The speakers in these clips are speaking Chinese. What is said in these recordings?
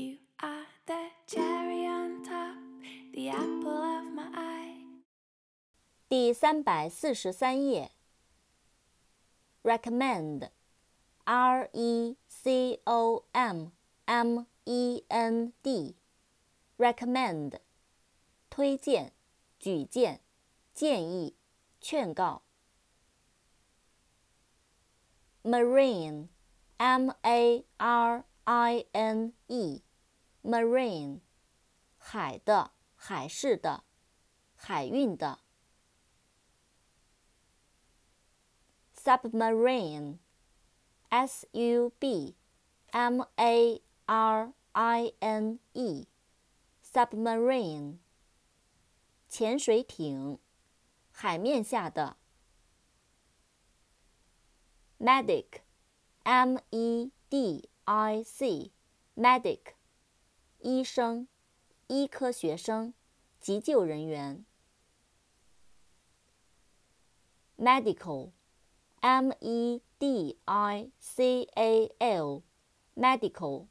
You are the cherry on top, the apple of my eye. 第三百四十三页。recommend，r e c o m m e n d，recommend，推荐、举荐、建议、劝告。marine，m a r i n marine，海的、海事的、海运的。submarine, s u b m a r i n e, submarine，潜水艇，海面下的。medic, m e d i c, medic，医生，医科学生，急救人员。medical M E D I C A L，medical，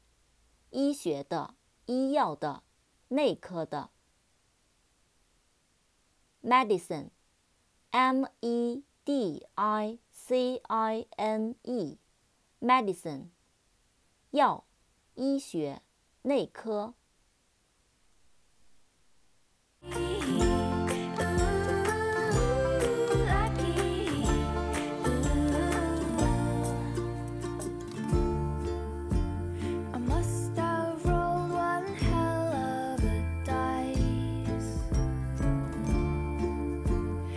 医学的、医药的、内科的。medicine，M E D I C I N E，medicine，药、医学、内科。